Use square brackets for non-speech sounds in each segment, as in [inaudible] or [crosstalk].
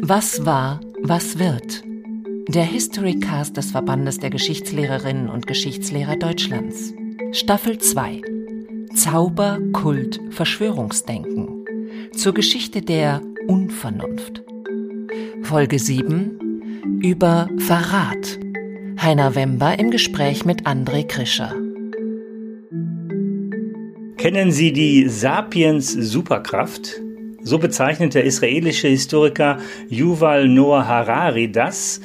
Was war, was wird? Der Historycast des Verbandes der Geschichtslehrerinnen und Geschichtslehrer Deutschlands. Staffel 2. Zauber, Kult, Verschwörungsdenken. Zur Geschichte der Unvernunft. Folge 7. Über Verrat. Heiner Wember im Gespräch mit André Krischer. Kennen Sie die Sapiens Superkraft? So bezeichnet der israelische Historiker Yuval Noah Harari das,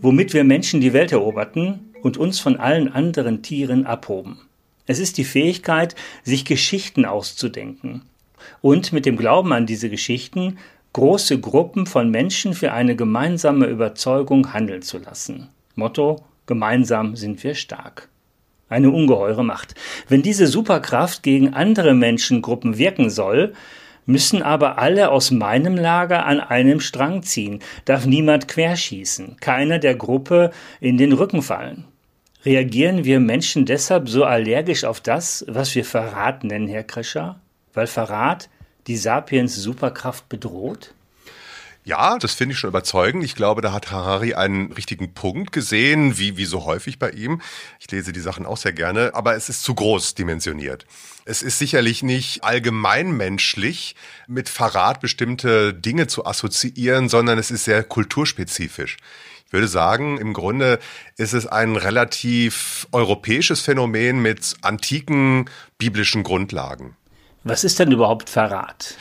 womit wir Menschen die Welt eroberten und uns von allen anderen Tieren abhoben. Es ist die Fähigkeit, sich Geschichten auszudenken und mit dem Glauben an diese Geschichten große Gruppen von Menschen für eine gemeinsame Überzeugung handeln zu lassen. Motto Gemeinsam sind wir stark. Eine ungeheure Macht. Wenn diese Superkraft gegen andere Menschengruppen wirken soll, müssen aber alle aus meinem Lager an einem Strang ziehen, darf niemand querschießen, keiner der Gruppe in den Rücken fallen. Reagieren wir Menschen deshalb so allergisch auf das, was wir Verrat nennen, Herr Krischer? Weil Verrat die Sapiens Superkraft bedroht? Ja, das finde ich schon überzeugend. Ich glaube, da hat Harari einen richtigen Punkt gesehen, wie, wie so häufig bei ihm. Ich lese die Sachen auch sehr gerne, aber es ist zu groß dimensioniert. Es ist sicherlich nicht allgemeinmenschlich, mit Verrat bestimmte Dinge zu assoziieren, sondern es ist sehr kulturspezifisch. Ich würde sagen, im Grunde ist es ein relativ europäisches Phänomen mit antiken biblischen Grundlagen. Was ist denn überhaupt Verrat?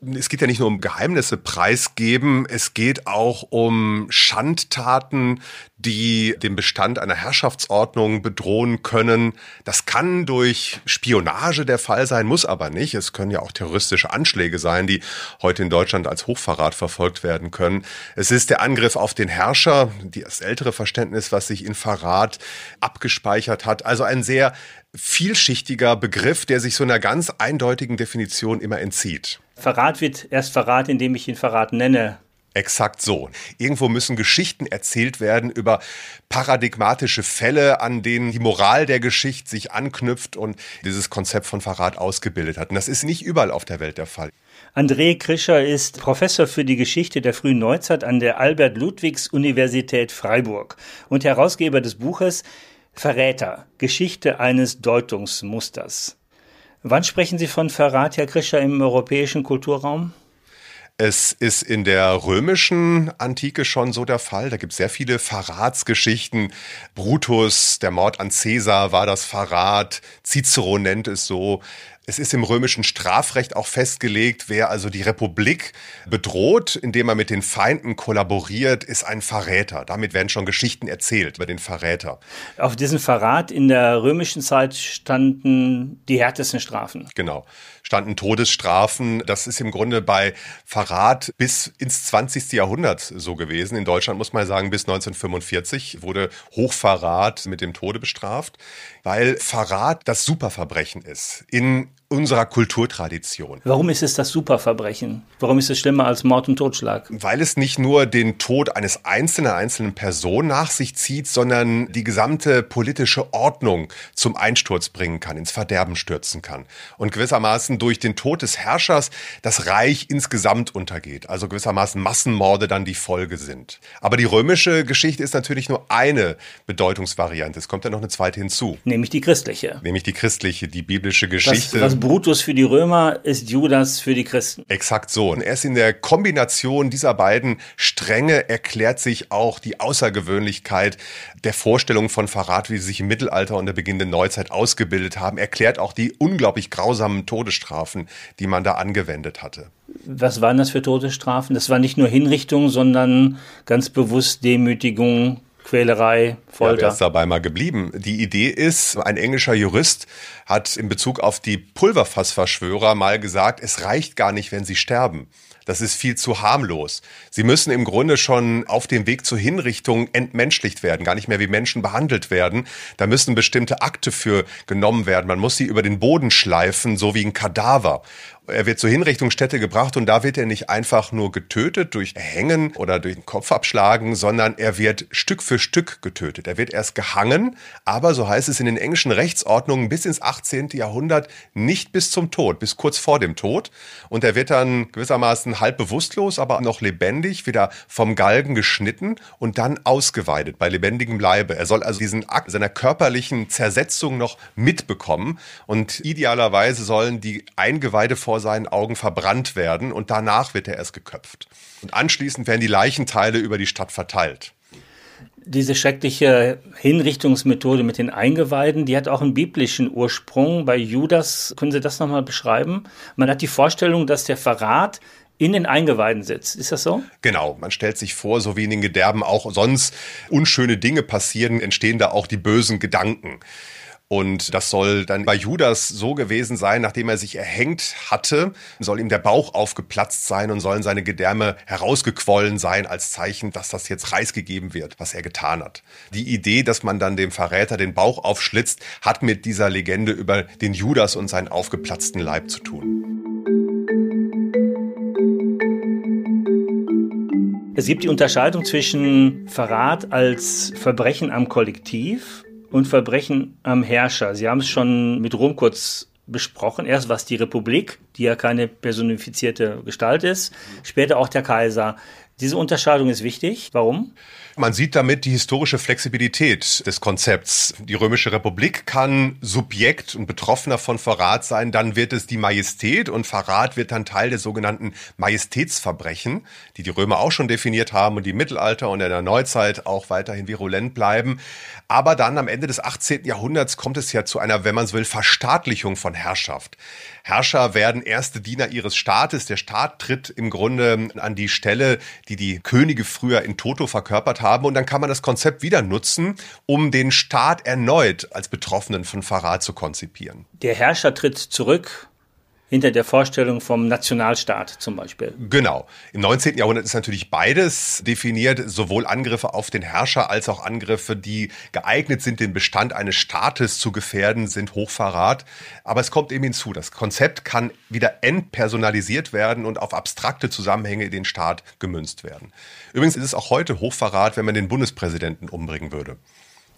Es geht ja nicht nur um Geheimnisse preisgeben, es geht auch um Schandtaten, die den Bestand einer Herrschaftsordnung bedrohen können. Das kann durch Spionage der Fall sein, muss aber nicht. Es können ja auch terroristische Anschläge sein, die heute in Deutschland als Hochverrat verfolgt werden können. Es ist der Angriff auf den Herrscher, das ältere Verständnis, was sich in Verrat abgespeichert hat. Also ein sehr vielschichtiger Begriff, der sich so einer ganz eindeutigen Definition immer entzieht. Verrat wird erst Verrat, indem ich ihn Verrat nenne. Exakt so. Irgendwo müssen Geschichten erzählt werden über paradigmatische Fälle, an denen die Moral der Geschichte sich anknüpft und dieses Konzept von Verrat ausgebildet hat. Und das ist nicht überall auf der Welt der Fall. André Krischer ist Professor für die Geschichte der frühen Neuzeit an der Albert-Ludwigs-Universität Freiburg und Herausgeber des Buches Verräter, Geschichte eines Deutungsmusters. Wann sprechen Sie von Verrat, Herr Krischer, im europäischen Kulturraum? Es ist in der römischen Antike schon so der Fall. Da gibt es sehr viele Verratsgeschichten. Brutus, der Mord an Caesar war das Verrat. Cicero nennt es so. Es ist im römischen Strafrecht auch festgelegt, wer also die Republik bedroht, indem er mit den Feinden kollaboriert, ist ein Verräter. Damit werden schon Geschichten erzählt über den Verräter. Auf diesen Verrat in der römischen Zeit standen die härtesten Strafen. Genau standen Todesstrafen. Das ist im Grunde bei Verrat bis ins 20. Jahrhundert so gewesen. In Deutschland muss man sagen, bis 1945 wurde Hochverrat mit dem Tode bestraft, weil Verrat das Superverbrechen ist. In unserer Kulturtradition. Warum ist es das Superverbrechen? Warum ist es schlimmer als Mord und Totschlag? Weil es nicht nur den Tod eines einzelnen, einzelnen Person nach sich zieht, sondern die gesamte politische Ordnung zum Einsturz bringen kann, ins Verderben stürzen kann. Und gewissermaßen durch den Tod des Herrschers das Reich insgesamt untergeht. Also gewissermaßen Massenmorde dann die Folge sind. Aber die römische Geschichte ist natürlich nur eine Bedeutungsvariante. Es kommt ja noch eine zweite hinzu. Nämlich die christliche. Nämlich die christliche, die biblische Geschichte. Was Brutus für die Römer ist Judas für die Christen. Exakt so. Und erst in der Kombination dieser beiden Stränge erklärt sich auch die Außergewöhnlichkeit der Vorstellung von Verrat, wie sie sich im Mittelalter und der beginnenden Neuzeit ausgebildet haben, erklärt auch die unglaublich grausamen Todesstrafen, die man da angewendet hatte. Was waren das für Todesstrafen? Das war nicht nur Hinrichtung, sondern ganz bewusst Demütigung, Quälerei, Folter. Ja, wer ist dabei mal geblieben? Die Idee ist, ein englischer Jurist hat in Bezug auf die Pulverfassverschwörer mal gesagt, es reicht gar nicht, wenn sie sterben. Das ist viel zu harmlos. Sie müssen im Grunde schon auf dem Weg zur Hinrichtung entmenschlicht werden, gar nicht mehr wie Menschen behandelt werden. Da müssen bestimmte Akte für genommen werden. Man muss sie über den Boden schleifen, so wie ein Kadaver. Er wird zur Hinrichtungsstätte gebracht und da wird er nicht einfach nur getötet durch Hängen oder durch den Kopf abschlagen, sondern er wird Stück für Stück getötet. Er wird erst gehangen, aber so heißt es in den englischen Rechtsordnungen bis ins 18. Jahrhundert nicht bis zum Tod, bis kurz vor dem Tod. Und er wird dann gewissermaßen halb bewusstlos, aber noch lebendig wieder vom Galgen geschnitten und dann ausgeweidet bei lebendigem Leibe. Er soll also diesen Akt seiner körperlichen Zersetzung noch mitbekommen und idealerweise sollen die Eingeweide vor seinen Augen verbrannt werden und danach wird er erst geköpft. Und anschließend werden die Leichenteile über die Stadt verteilt. Diese schreckliche Hinrichtungsmethode mit den Eingeweiden, die hat auch einen biblischen Ursprung. Bei Judas, können Sie das nochmal beschreiben? Man hat die Vorstellung, dass der Verrat in den Eingeweiden sitzt. Ist das so? Genau. Man stellt sich vor, so wie in den Gedärmen auch sonst unschöne Dinge passieren, entstehen da auch die bösen Gedanken. Und das soll dann bei Judas so gewesen sein, nachdem er sich erhängt hatte, soll ihm der Bauch aufgeplatzt sein und sollen seine Gedärme herausgequollen sein als Zeichen, dass das jetzt reißgegeben wird, was er getan hat. Die Idee, dass man dann dem Verräter den Bauch aufschlitzt, hat mit dieser Legende über den Judas und seinen aufgeplatzten Leib zu tun. Es gibt die Unterscheidung zwischen Verrat als Verbrechen am Kollektiv und Verbrechen am Herrscher. Sie haben es schon mit Rom kurz besprochen. Erst was die Republik, die ja keine personifizierte Gestalt ist, später auch der Kaiser. Diese Unterscheidung ist wichtig. Warum? Man sieht damit die historische Flexibilität des Konzepts. Die Römische Republik kann Subjekt und Betroffener von Verrat sein, dann wird es die Majestät und Verrat wird dann Teil der sogenannten Majestätsverbrechen, die die Römer auch schon definiert haben und die im Mittelalter und in der Neuzeit auch weiterhin virulent bleiben. Aber dann am Ende des 18. Jahrhunderts kommt es ja zu einer, wenn man so will, Verstaatlichung von Herrschaft. Herrscher werden erste Diener ihres Staates. Der Staat tritt im Grunde an die Stelle, die die Könige früher in Toto verkörpert haben. Und dann kann man das Konzept wieder nutzen, um den Staat erneut als Betroffenen von Verrat zu konzipieren. Der Herrscher tritt zurück hinter der Vorstellung vom Nationalstaat zum Beispiel. Genau. Im 19. Jahrhundert ist natürlich beides definiert, sowohl Angriffe auf den Herrscher als auch Angriffe, die geeignet sind, den Bestand eines Staates zu gefährden, sind Hochverrat. Aber es kommt eben hinzu, das Konzept kann wieder entpersonalisiert werden und auf abstrakte Zusammenhänge in den Staat gemünzt werden. Übrigens ist es auch heute Hochverrat, wenn man den Bundespräsidenten umbringen würde.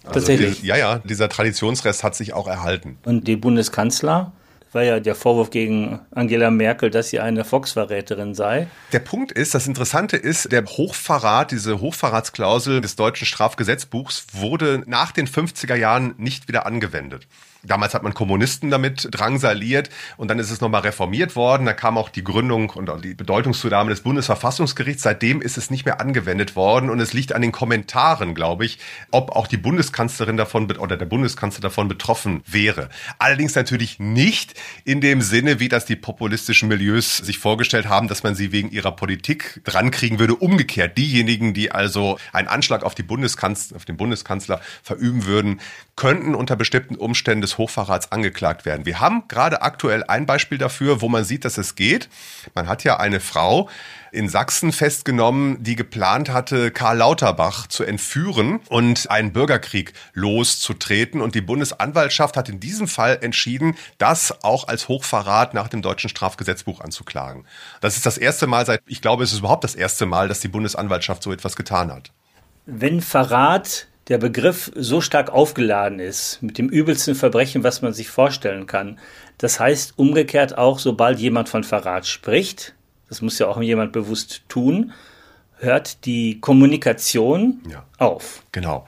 Also Tatsächlich? Die, ja, ja, dieser Traditionsrest hat sich auch erhalten. Und die Bundeskanzler? War ja der Vorwurf gegen Angela Merkel, dass sie eine Volksverräterin sei. Der Punkt ist, das Interessante ist, der Hochverrat, diese Hochverratsklausel des deutschen Strafgesetzbuchs wurde nach den 50er Jahren nicht wieder angewendet. Damals hat man Kommunisten damit drangsaliert und dann ist es nochmal reformiert worden. Da kam auch die Gründung und die Bedeutungszunahme des Bundesverfassungsgerichts. Seitdem ist es nicht mehr angewendet worden und es liegt an den Kommentaren, glaube ich, ob auch die Bundeskanzlerin davon oder der Bundeskanzler davon betroffen wäre. Allerdings natürlich nicht in dem Sinne, wie das die populistischen Milieus sich vorgestellt haben, dass man sie wegen ihrer Politik drankriegen würde. Umgekehrt, diejenigen, die also einen Anschlag auf, die Bundeskanzler, auf den Bundeskanzler verüben würden, könnten unter bestimmten Umständen des Hochverrats angeklagt werden. Wir haben gerade aktuell ein Beispiel dafür, wo man sieht, dass es geht. Man hat ja eine Frau in Sachsen festgenommen, die geplant hatte, Karl Lauterbach zu entführen und einen Bürgerkrieg loszutreten. Und die Bundesanwaltschaft hat in diesem Fall entschieden, das auch als Hochverrat nach dem deutschen Strafgesetzbuch anzuklagen. Das ist das erste Mal seit, ich glaube, es ist überhaupt das erste Mal, dass die Bundesanwaltschaft so etwas getan hat. Wenn Verrat der Begriff so stark aufgeladen ist mit dem übelsten Verbrechen, was man sich vorstellen kann. Das heißt umgekehrt auch, sobald jemand von Verrat spricht, das muss ja auch jemand bewusst tun, hört die Kommunikation ja. auf. Genau.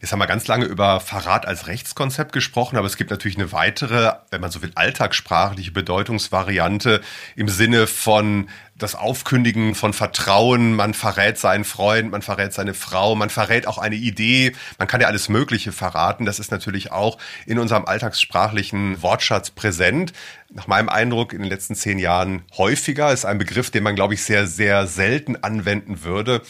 Jetzt haben wir ganz lange über Verrat als Rechtskonzept gesprochen, aber es gibt natürlich eine weitere, wenn man so will, alltagssprachliche Bedeutungsvariante im Sinne von das Aufkündigen von Vertrauen, man verrät seinen Freund, man verrät seine Frau, man verrät auch eine Idee, man kann ja alles Mögliche verraten. Das ist natürlich auch in unserem alltagssprachlichen Wortschatz präsent. Nach meinem Eindruck in den letzten zehn Jahren häufiger, ist ein Begriff, den man, glaube ich, sehr, sehr selten anwenden würde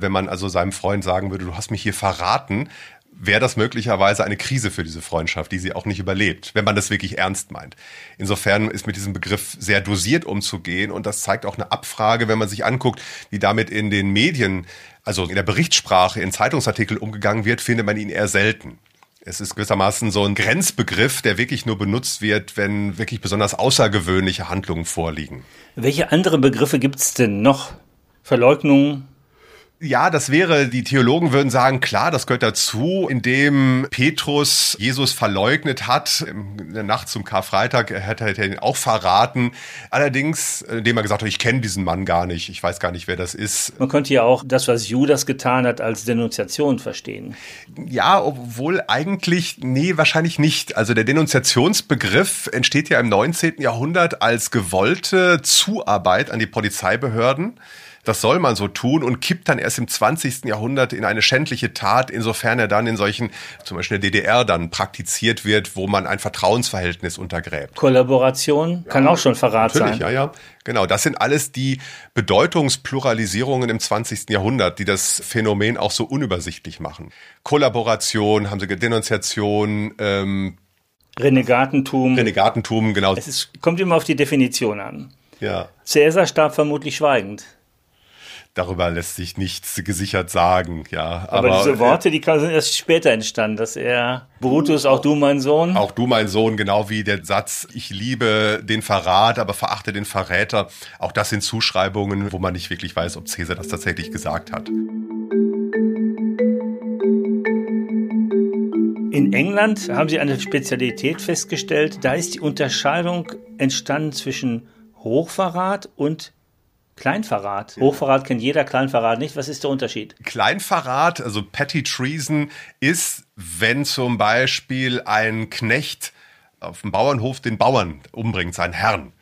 wenn man also seinem Freund sagen würde, du hast mich hier verraten, wäre das möglicherweise eine Krise für diese Freundschaft, die sie auch nicht überlebt, wenn man das wirklich ernst meint. Insofern ist mit diesem Begriff sehr dosiert umzugehen und das zeigt auch eine Abfrage, wenn man sich anguckt, wie damit in den Medien, also in der Berichtssprache, in Zeitungsartikeln umgegangen wird, findet man ihn eher selten. Es ist gewissermaßen so ein Grenzbegriff, der wirklich nur benutzt wird, wenn wirklich besonders außergewöhnliche Handlungen vorliegen. Welche andere Begriffe gibt es denn noch? Verleugnung, Ja, das wäre, die Theologen würden sagen, klar, das gehört dazu, indem Petrus Jesus verleugnet hat, in der Nacht zum Karfreitag, hätte er ihn auch verraten. Allerdings, indem er gesagt hat, ich kenne diesen Mann gar nicht, ich weiß gar nicht, wer das ist. Man könnte ja auch das, was Judas getan hat, als Denunziation verstehen. Ja, obwohl eigentlich, nee, wahrscheinlich nicht. Also der Denunziationsbegriff entsteht ja im 19. Jahrhundert als gewollte Zuarbeit an die Polizeibehörden das soll man so tun und kippt dann erst im 20. Jahrhundert in eine schändliche Tat, insofern er dann in solchen, zum Beispiel in der DDR dann praktiziert wird, wo man ein Vertrauensverhältnis untergräbt. Kollaboration kann ja, auch schon Verrat natürlich, sein. Ja, ja. Genau, das sind alles die Bedeutungspluralisierungen im 20. Jahrhundert, die das Phänomen auch so unübersichtlich machen. Kollaboration, haben sie Denunziation, ähm, Renegatentum. Renegatentum, genau. Es ist, kommt immer auf die Definition an. Ja. Cäsar starb vermutlich schweigend darüber lässt sich nichts gesichert sagen, ja. Aber, aber diese Worte, die sind erst später entstanden, dass er, Brutus, auch du mein Sohn. Auch du mein Sohn, genau wie der Satz, ich liebe den Verrat, aber verachte den Verräter. Auch das sind Zuschreibungen, wo man nicht wirklich weiß, ob Cäsar das tatsächlich gesagt hat. In England haben sie eine Spezialität festgestellt. Da ist die Unterscheidung entstanden zwischen Hochverrat und Kleinverrat. Hochverrat kennt jeder, Kleinverrat nicht. Was ist der Unterschied? Kleinverrat, also Petty Treason, ist, wenn zum Beispiel ein Knecht auf dem Bauernhof den Bauern umbringt, seinen Herrn.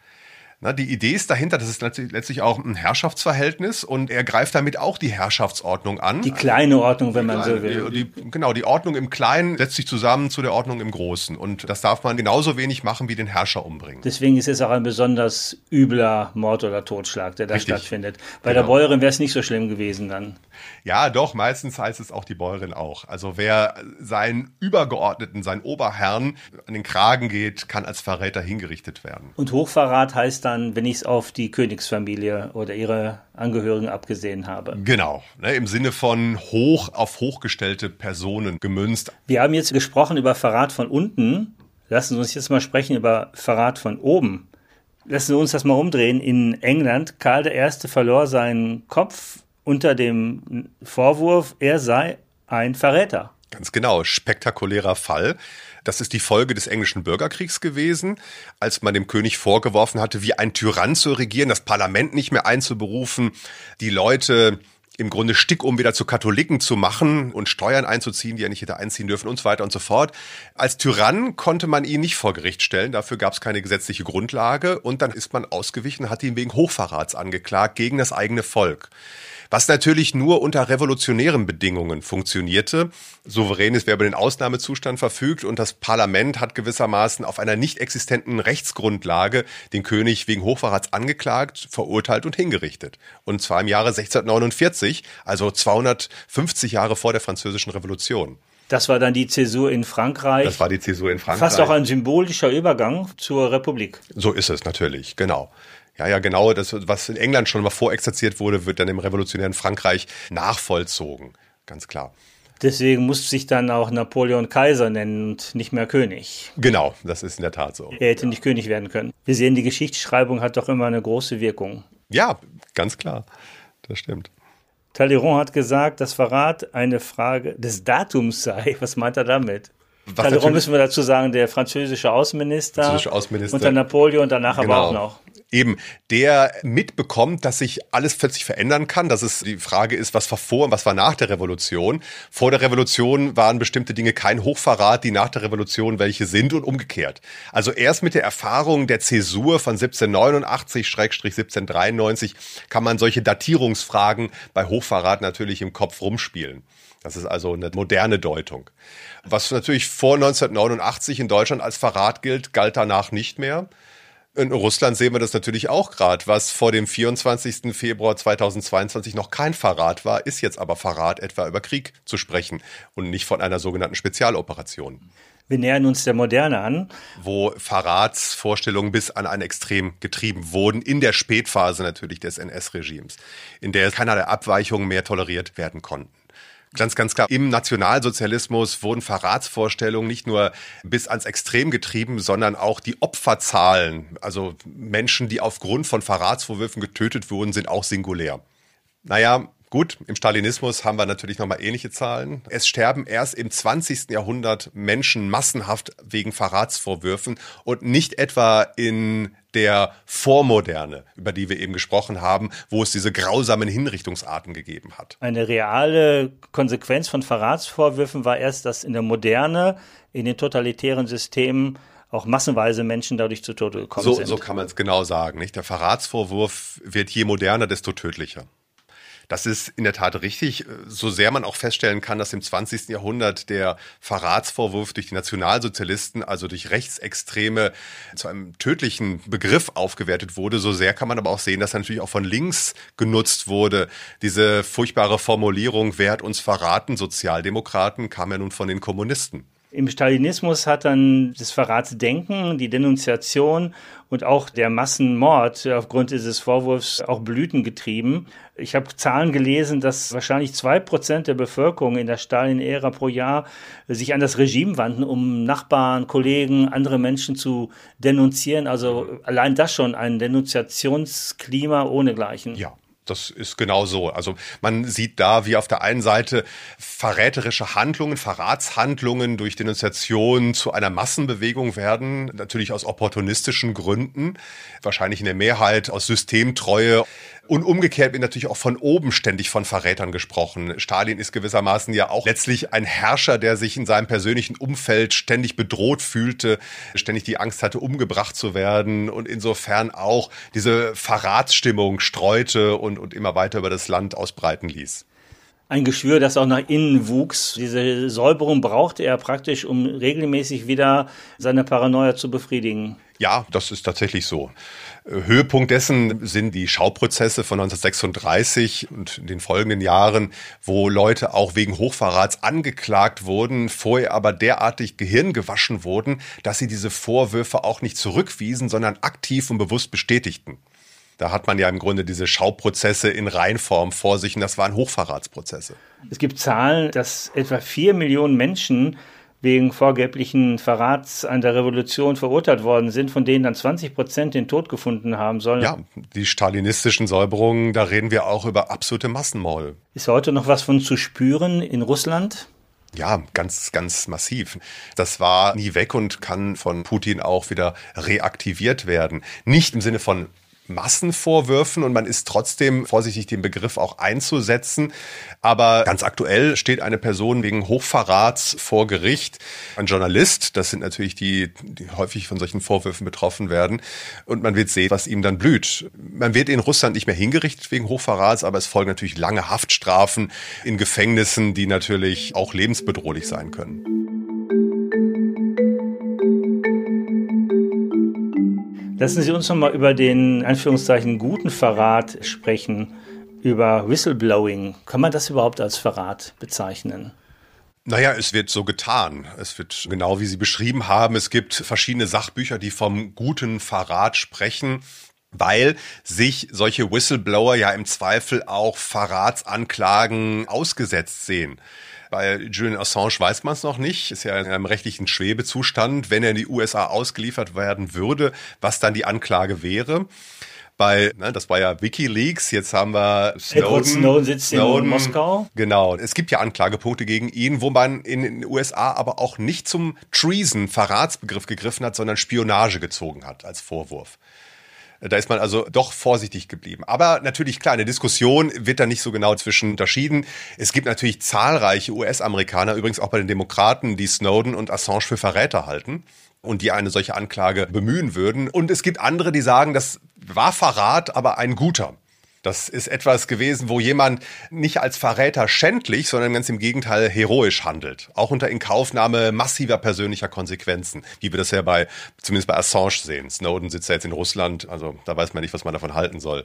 Na, die Idee ist dahinter, das ist letztlich auch ein Herrschaftsverhältnis und er greift damit auch die Herrschaftsordnung an. Die kleine Ordnung, wenn man so will. Die, genau, die Ordnung im Kleinen setzt sich zusammen zu der Ordnung im Großen und das darf man genauso wenig machen wie den Herrscher umbringen. Deswegen ist es auch ein besonders übler Mord oder Totschlag, der da Richtig. stattfindet. Bei genau. der Bäuerin wäre es nicht so schlimm gewesen dann. Ja, doch, meistens heißt es auch die Bäuerin auch. Also wer seinen Übergeordneten, seinen Oberherrn an den Kragen geht, kann als Verräter hingerichtet werden. Und Hochverrat heißt dann, wenn ich es auf die Königsfamilie oder ihre Angehörigen abgesehen habe. Genau, ne, im Sinne von hoch auf hochgestellte Personen gemünzt. Wir haben jetzt gesprochen über Verrat von unten. Lassen Sie uns jetzt mal sprechen über Verrat von oben. Lassen Sie uns das mal umdrehen. In England, Karl I. verlor seinen Kopf unter dem Vorwurf, er sei ein Verräter. Ganz genau, spektakulärer Fall. Das ist die Folge des englischen Bürgerkriegs gewesen, als man dem König vorgeworfen hatte, wie ein Tyrann zu regieren, das Parlament nicht mehr einzuberufen, die Leute im Grunde stickum wieder zu Katholiken zu machen und Steuern einzuziehen, die er nicht hätte einziehen dürfen und so weiter und so fort. Als Tyrann konnte man ihn nicht vor Gericht stellen, dafür gab es keine gesetzliche Grundlage und dann ist man ausgewichen, hat ihn wegen Hochverrats angeklagt gegen das eigene Volk was natürlich nur unter revolutionären Bedingungen funktionierte. Souverän ist, wer über den Ausnahmezustand verfügt und das Parlament hat gewissermaßen auf einer nicht existenten Rechtsgrundlage den König wegen Hochverrats angeklagt, verurteilt und hingerichtet. Und zwar im Jahre 1649, also 250 Jahre vor der Französischen Revolution. Das war dann die Zäsur in Frankreich. Das war die Zäsur in Frankreich. Fast auch ein symbolischer Übergang zur Republik. So ist es natürlich, genau. Ja, ja, genau. Das, was in England schon mal vorexerziert wurde, wird dann im revolutionären Frankreich nachvollzogen. Ganz klar. Deswegen muss sich dann auch Napoleon Kaiser nennen und nicht mehr König. Genau, das ist in der Tat so. Er hätte nicht König werden können. Wir sehen, die Geschichtsschreibung hat doch immer eine große Wirkung. Ja, ganz klar. Das stimmt. Talleyrand hat gesagt, dass Verrat eine Frage des Datums sei. [laughs] Was meint er damit? Was Talleyrand müssen wir dazu sagen, der französische Außenminister, französische Außenminister. unter Napoleon, danach genau. aber auch noch eben der mitbekommt, dass sich alles plötzlich verändern kann, dass es die Frage ist, was war vor und was war nach der Revolution. Vor der Revolution waren bestimmte Dinge kein Hochverrat, die nach der Revolution welche sind und umgekehrt. Also erst mit der Erfahrung der Zäsur von 1789-1793 kann man solche Datierungsfragen bei Hochverrat natürlich im Kopf rumspielen. Das ist also eine moderne Deutung. Was natürlich vor 1989 in Deutschland als Verrat gilt, galt danach nicht mehr. In Russland sehen wir das natürlich auch gerade. Was vor dem 24. Februar 2022 noch kein Verrat war, ist jetzt aber Verrat, etwa über Krieg zu sprechen und nicht von einer sogenannten Spezialoperation. Wir nähern uns der Moderne an. Wo Verratsvorstellungen bis an ein Extrem getrieben wurden, in der Spätphase natürlich des NS-Regimes, in der keinerlei Abweichungen mehr toleriert werden konnten. Ganz, ganz klar. Im Nationalsozialismus wurden Verratsvorstellungen nicht nur bis ans Extrem getrieben, sondern auch die Opferzahlen, also Menschen, die aufgrund von Verratsvorwürfen getötet wurden, sind auch singulär. Naja, Gut, im Stalinismus haben wir natürlich nochmal ähnliche Zahlen. Es sterben erst im 20. Jahrhundert Menschen massenhaft wegen Verratsvorwürfen und nicht etwa in der Vormoderne, über die wir eben gesprochen haben, wo es diese grausamen Hinrichtungsarten gegeben hat. Eine reale Konsequenz von Verratsvorwürfen war erst, dass in der Moderne, in den totalitären Systemen auch massenweise Menschen dadurch zu Tode gekommen so, sind. So kann man es genau sagen. Nicht? Der Verratsvorwurf wird je moderner, desto tödlicher. Das ist in der Tat richtig, so sehr man auch feststellen kann, dass im 20. Jahrhundert der Verratsvorwurf durch die Nationalsozialisten, also durch Rechtsextreme, zu einem tödlichen Begriff aufgewertet wurde, so sehr kann man aber auch sehen, dass er natürlich auch von links genutzt wurde. Diese furchtbare Formulierung, wer hat uns verraten, Sozialdemokraten, kam ja nun von den Kommunisten. Im Stalinismus hat dann das Verratsdenken, die Denunziation und auch der Massenmord aufgrund dieses Vorwurfs auch Blüten getrieben. Ich habe Zahlen gelesen, dass wahrscheinlich zwei Prozent der Bevölkerung in der Stalin-Ära pro Jahr sich an das Regime wandten, um Nachbarn, Kollegen, andere Menschen zu denunzieren. Also allein das schon ein Denunziationsklima ohnegleichen. Ja. Das ist genau so. Also man sieht da, wie auf der einen Seite verräterische Handlungen, Verratshandlungen durch Denunziation zu einer Massenbewegung werden, natürlich aus opportunistischen Gründen, wahrscheinlich in der Mehrheit aus Systemtreue. Und umgekehrt wird natürlich auch von oben ständig von Verrätern gesprochen. Stalin ist gewissermaßen ja auch letztlich ein Herrscher, der sich in seinem persönlichen Umfeld ständig bedroht fühlte, ständig die Angst hatte, umgebracht zu werden und insofern auch diese Verratsstimmung streute und, und immer weiter über das Land ausbreiten ließ ein Geschwür, das auch nach innen wuchs. Diese Säuberung brauchte er praktisch, um regelmäßig wieder seine Paranoia zu befriedigen. Ja, das ist tatsächlich so. Höhepunkt dessen sind die Schauprozesse von 1936 und in den folgenden Jahren, wo Leute auch wegen Hochverrats angeklagt wurden, vorher aber derartig gehirngewaschen wurden, dass sie diese Vorwürfe auch nicht zurückwiesen, sondern aktiv und bewusst bestätigten. Da hat man ja im Grunde diese Schauprozesse in Reinform vor sich und das waren Hochverratsprozesse. Es gibt Zahlen, dass etwa vier Millionen Menschen wegen vorgeblichen Verrats an der Revolution verurteilt worden sind, von denen dann 20 Prozent den Tod gefunden haben sollen. Ja, die stalinistischen Säuberungen, da reden wir auch über absolute Massenmorde. Ist heute noch was von zu spüren in Russland? Ja, ganz, ganz massiv. Das war nie weg und kann von Putin auch wieder reaktiviert werden. Nicht im Sinne von Massenvorwürfen und man ist trotzdem vorsichtig, den Begriff auch einzusetzen. Aber ganz aktuell steht eine Person wegen Hochverrats vor Gericht. Ein Journalist, das sind natürlich die, die häufig von solchen Vorwürfen betroffen werden. Und man wird sehen, was ihm dann blüht. Man wird in Russland nicht mehr hingerichtet wegen Hochverrats, aber es folgen natürlich lange Haftstrafen in Gefängnissen, die natürlich auch lebensbedrohlich sein können. Lassen Sie uns noch mal über den Anführungszeichen guten Verrat sprechen, über Whistleblowing. Kann man das überhaupt als Verrat bezeichnen? Naja, es wird so getan. Es wird genau wie Sie beschrieben haben. Es gibt verschiedene Sachbücher, die vom guten Verrat sprechen weil sich solche Whistleblower ja im Zweifel auch Verratsanklagen ausgesetzt sehen. Bei Julian Assange weiß man es noch nicht, ist ja in einem rechtlichen Schwebezustand, wenn er in die USA ausgeliefert werden würde, was dann die Anklage wäre bei, ne, das war ja WikiLeaks, jetzt haben wir Snowden. Edward Snowden sitzt Snowden, in Moskau. Genau. Es gibt ja Anklagepunkte gegen ihn, wo man in den USA aber auch nicht zum Treason, Verratsbegriff gegriffen hat, sondern Spionage gezogen hat als Vorwurf. Da ist man also doch vorsichtig geblieben. Aber natürlich klar, in der Diskussion wird da nicht so genau zwischen unterschieden. Es gibt natürlich zahlreiche US-Amerikaner, übrigens auch bei den Demokraten, die Snowden und Assange für Verräter halten und die eine solche Anklage bemühen würden. Und es gibt andere, die sagen, das war Verrat, aber ein guter. Das ist etwas gewesen, wo jemand nicht als Verräter schändlich, sondern ganz im Gegenteil heroisch handelt. Auch unter Inkaufnahme massiver persönlicher Konsequenzen, wie wir das ja bei, zumindest bei Assange sehen. Snowden sitzt ja jetzt in Russland, also da weiß man nicht, was man davon halten soll.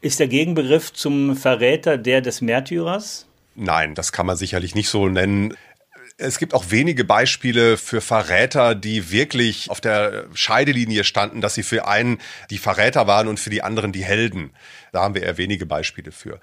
Ist der Gegenbegriff zum Verräter der des Märtyrers? Nein, das kann man sicherlich nicht so nennen Es gibt auch wenige Beispiele für Verräter, die wirklich auf der Scheidelinie standen, dass sie für einen die Verräter waren und für die anderen die Helden. Da haben wir eher wenige Beispiele für.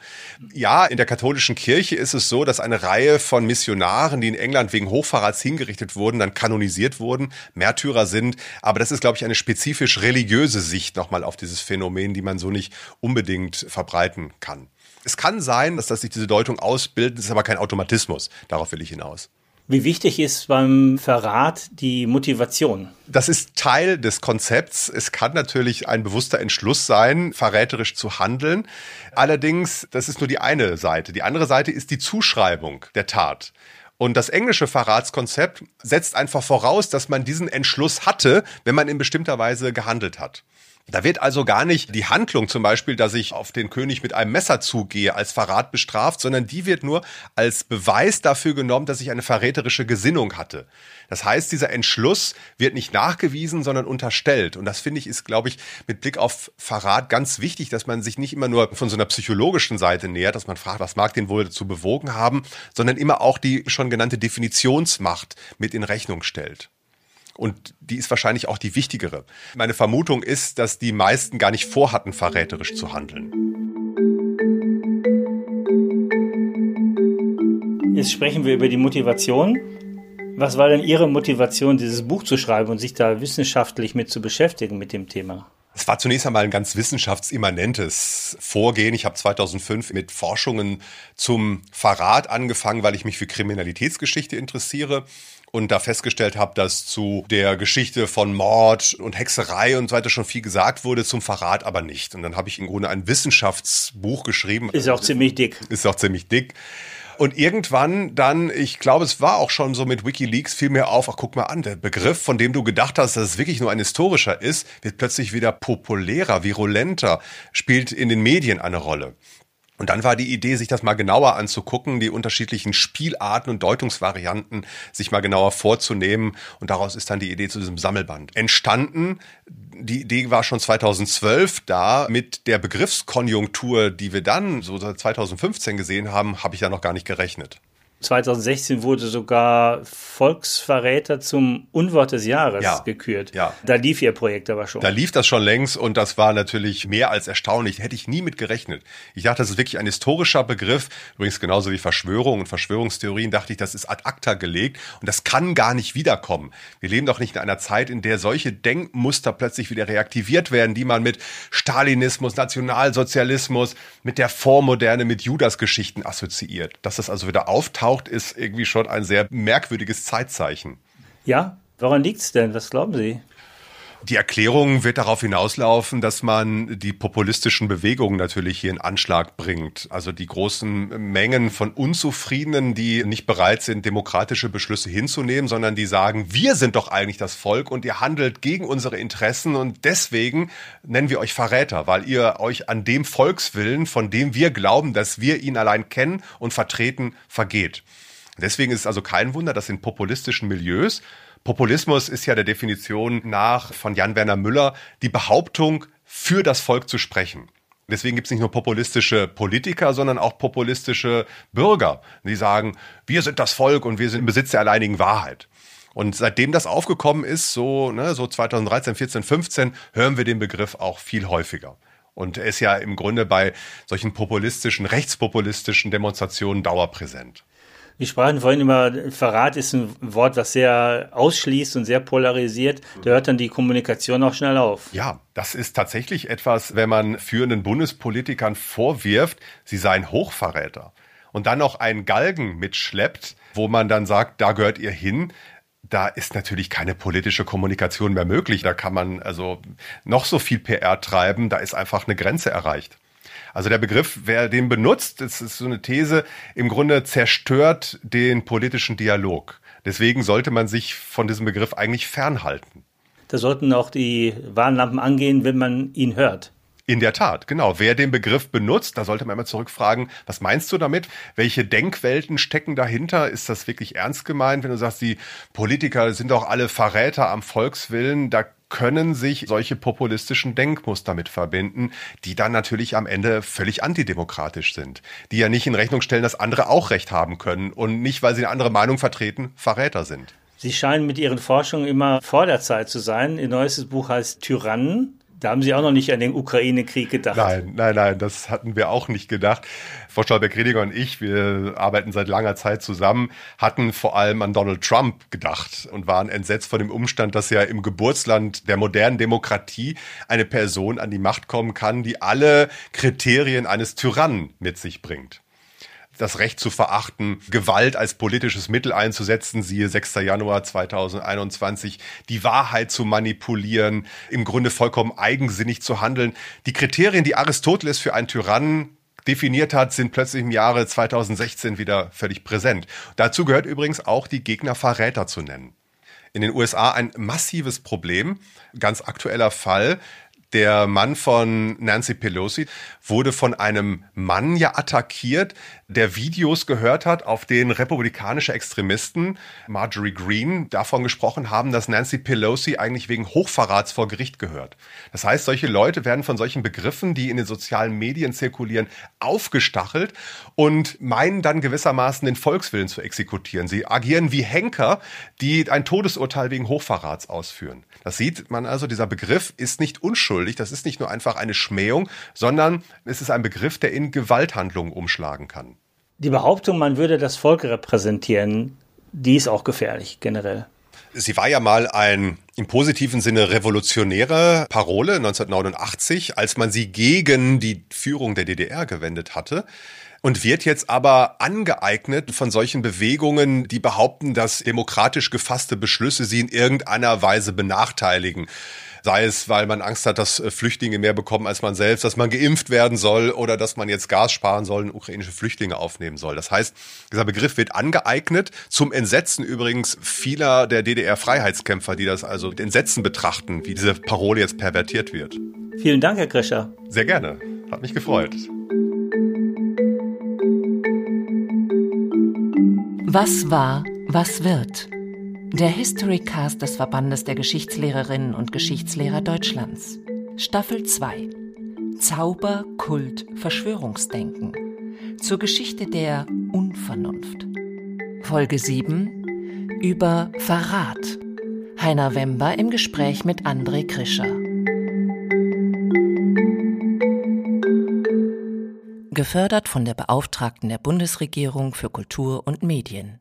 Ja, in der katholischen Kirche ist es so, dass eine Reihe von Missionaren, die in England wegen Hochverrats hingerichtet wurden, dann kanonisiert wurden, Märtyrer sind. Aber das ist, glaube ich, eine spezifisch religiöse Sicht nochmal auf dieses Phänomen, die man so nicht unbedingt verbreiten kann. Es kann sein, dass das sich diese Deutung ausbildet, ist aber kein Automatismus. Darauf will ich hinaus. Wie wichtig ist beim Verrat die Motivation? Das ist Teil des Konzepts. Es kann natürlich ein bewusster Entschluss sein, verräterisch zu handeln. Allerdings, das ist nur die eine Seite. Die andere Seite ist die Zuschreibung der Tat. Und das englische Verratskonzept setzt einfach voraus, dass man diesen Entschluss hatte, wenn man in bestimmter Weise gehandelt hat. Da wird also gar nicht die Handlung zum Beispiel, dass ich auf den König mit einem Messer zugehe, als Verrat bestraft, sondern die wird nur als Beweis dafür genommen, dass ich eine verräterische Gesinnung hatte. Das heißt, dieser Entschluss wird nicht nachgewiesen, sondern unterstellt. Und das finde ich ist, glaube ich, mit Blick auf Verrat ganz wichtig, dass man sich nicht immer nur von so einer psychologischen Seite nähert, dass man fragt, was mag den wohl dazu bewogen haben, sondern immer auch die schon genannte Definitionsmacht mit in Rechnung stellt. Und die ist wahrscheinlich auch die wichtigere. Meine Vermutung ist, dass die meisten gar nicht vorhatten, verräterisch zu handeln. Jetzt sprechen wir über die Motivation. Was war denn Ihre Motivation, dieses Buch zu schreiben und sich da wissenschaftlich mit zu beschäftigen mit dem Thema? Es war zunächst einmal ein ganz wissenschaftsimmanentes Vorgehen. Ich habe 2005 mit Forschungen zum Verrat angefangen, weil ich mich für Kriminalitätsgeschichte interessiere und da festgestellt habe, dass zu der Geschichte von Mord und Hexerei und so weiter schon viel gesagt wurde, zum Verrat aber nicht. Und dann habe ich im Grunde ein Wissenschaftsbuch geschrieben. Ist auch ziemlich dick. Ist auch ziemlich dick. Und irgendwann dann, ich glaube, es war auch schon so mit WikiLeaks, fiel mir auf, ach guck mal an, der Begriff, von dem du gedacht hast, dass es wirklich nur ein historischer ist, wird plötzlich wieder populärer, virulenter, spielt in den Medien eine Rolle. Und dann war die Idee, sich das mal genauer anzugucken, die unterschiedlichen Spielarten und Deutungsvarianten sich mal genauer vorzunehmen. Und daraus ist dann die Idee zu diesem Sammelband entstanden. Die Idee war schon 2012 da. Mit der Begriffskonjunktur, die wir dann so seit 2015 gesehen haben, habe ich da noch gar nicht gerechnet. 2016 wurde sogar Volksverräter zum Unwort des Jahres ja, gekürt. Ja. Da lief Ihr Projekt aber schon. Da lief das schon längst und das war natürlich mehr als erstaunlich. Hätte ich nie mit gerechnet. Ich dachte, das ist wirklich ein historischer Begriff. Übrigens genauso wie Verschwörung und Verschwörungstheorien dachte ich, das ist ad acta gelegt und das kann gar nicht wiederkommen. Wir leben doch nicht in einer Zeit, in der solche Denkmuster plötzlich wieder reaktiviert werden, die man mit Stalinismus, Nationalsozialismus, mit der Vormoderne, mit Judas-Geschichten assoziiert. Dass das also wieder auftaucht auftaucht, ist irgendwie schon ein sehr merkwürdiges Zeitzeichen. Ja, woran liegt es denn? Was glauben Sie? Die Erklärung wird darauf hinauslaufen, dass man die populistischen Bewegungen natürlich hier in Anschlag bringt. Also die großen Mengen von Unzufriedenen, die nicht bereit sind, demokratische Beschlüsse hinzunehmen, sondern die sagen, wir sind doch eigentlich das Volk und ihr handelt gegen unsere Interessen und deswegen nennen wir euch Verräter, weil ihr euch an dem Volkswillen, von dem wir glauben, dass wir ihn allein kennen und vertreten, vergeht. Deswegen ist es also kein Wunder, dass in populistischen Milieus Populismus ist ja der Definition nach von Jan-Werner Müller die Behauptung, für das Volk zu sprechen. Deswegen gibt es nicht nur populistische Politiker, sondern auch populistische Bürger, die sagen, wir sind das Volk und wir sind im Besitz der alleinigen Wahrheit. Und seitdem das aufgekommen ist, so, ne, so 2013, 14, 15, hören wir den Begriff auch viel häufiger. Und er ist ja im Grunde bei solchen populistischen, rechtspopulistischen Demonstrationen dauerpräsent. Wir sprachen vorhin immer, Verrat ist ein Wort, das sehr ausschließt und sehr polarisiert. Da hört dann die Kommunikation auch schnell auf. Ja, das ist tatsächlich etwas, wenn man führenden Bundespolitikern vorwirft, sie seien Hochverräter und dann noch einen Galgen mitschleppt, wo man dann sagt, da gehört ihr hin, da ist natürlich keine politische Kommunikation mehr möglich. Da kann man also noch so viel PR treiben, da ist einfach eine Grenze erreicht. Also der Begriff, wer den benutzt, das ist so eine These, im Grunde zerstört den politischen Dialog. Deswegen sollte man sich von diesem Begriff eigentlich fernhalten. Da sollten auch die Warnlampen angehen, wenn man ihn hört. In der Tat, genau. Wer den Begriff benutzt, da sollte man immer zurückfragen, was meinst du damit? Welche Denkwelten stecken dahinter? Ist das wirklich ernst gemeint, wenn du sagst, die Politiker sind doch alle Verräter am Volkswillen? Da können sich solche populistischen Denkmuster mit verbinden, die dann natürlich am Ende völlig antidemokratisch sind, die ja nicht in Rechnung stellen, dass andere auch Recht haben können und nicht, weil sie eine andere Meinung vertreten, Verräter sind. Sie scheinen mit Ihren Forschungen immer vor der Zeit zu sein. Ihr neuestes Buch heißt Tyrannen. Da haben Sie auch noch nicht an den Ukraine-Krieg gedacht. Nein, nein, nein, das hatten wir auch nicht gedacht. Frau Stolberg-Rediger und ich, wir arbeiten seit langer Zeit zusammen, hatten vor allem an Donald Trump gedacht und waren entsetzt vor dem Umstand, dass ja im Geburtsland der modernen Demokratie eine Person an die Macht kommen kann, die alle Kriterien eines Tyrannen mit sich bringt das Recht zu verachten, Gewalt als politisches Mittel einzusetzen, siehe 6. Januar 2021, die Wahrheit zu manipulieren, im Grunde vollkommen eigensinnig zu handeln. Die Kriterien, die Aristoteles für einen Tyrannen definiert hat, sind plötzlich im Jahre 2016 wieder völlig präsent. Dazu gehört übrigens auch, die Gegner Verräter zu nennen. In den USA ein massives Problem, ganz aktueller Fall. Der Mann von Nancy Pelosi wurde von einem Mann ja attackiert, der Videos gehört hat, auf denen republikanische Extremisten, Marjorie Green, davon gesprochen haben, dass Nancy Pelosi eigentlich wegen Hochverrats vor Gericht gehört. Das heißt, solche Leute werden von solchen Begriffen, die in den sozialen Medien zirkulieren, aufgestachelt und meinen dann gewissermaßen den Volkswillen zu exekutieren. Sie agieren wie Henker, die ein Todesurteil wegen Hochverrats ausführen. Das sieht man also, dieser Begriff ist nicht unschuldig, das ist nicht nur einfach eine Schmähung, sondern es ist ein Begriff, der in Gewalthandlungen umschlagen kann. Die Behauptung, man würde das Volk repräsentieren, die ist auch gefährlich generell. Sie war ja mal ein im positiven Sinne revolutionäre Parole 1989, als man sie gegen die Führung der DDR gewendet hatte und wird jetzt aber angeeignet von solchen Bewegungen, die behaupten, dass demokratisch gefasste Beschlüsse sie in irgendeiner Weise benachteiligen. Sei es, weil man Angst hat, dass äh, Flüchtlinge mehr bekommen als man selbst, dass man geimpft werden soll oder dass man jetzt Gas sparen soll und ukrainische Flüchtlinge aufnehmen soll. Das heißt, dieser Begriff wird angeeignet, zum Entsetzen übrigens vieler der DDR-Freiheitskämpfer, die das also mit Entsetzen betrachten, wie diese Parole jetzt pervertiert wird. Vielen Dank, Herr Krischer. Sehr gerne. Hat mich gefreut. Was war, was wird? Der Historycast des Verbandes der Geschichtslehrerinnen und Geschichtslehrer Deutschlands. Staffel 2. Zauber, Kult, Verschwörungsdenken. Zur Geschichte der Unvernunft. Folge 7. Über Verrat. Heiner Wember im Gespräch mit André Krischer. gefördert von der Beauftragten der Bundesregierung für Kultur und Medien.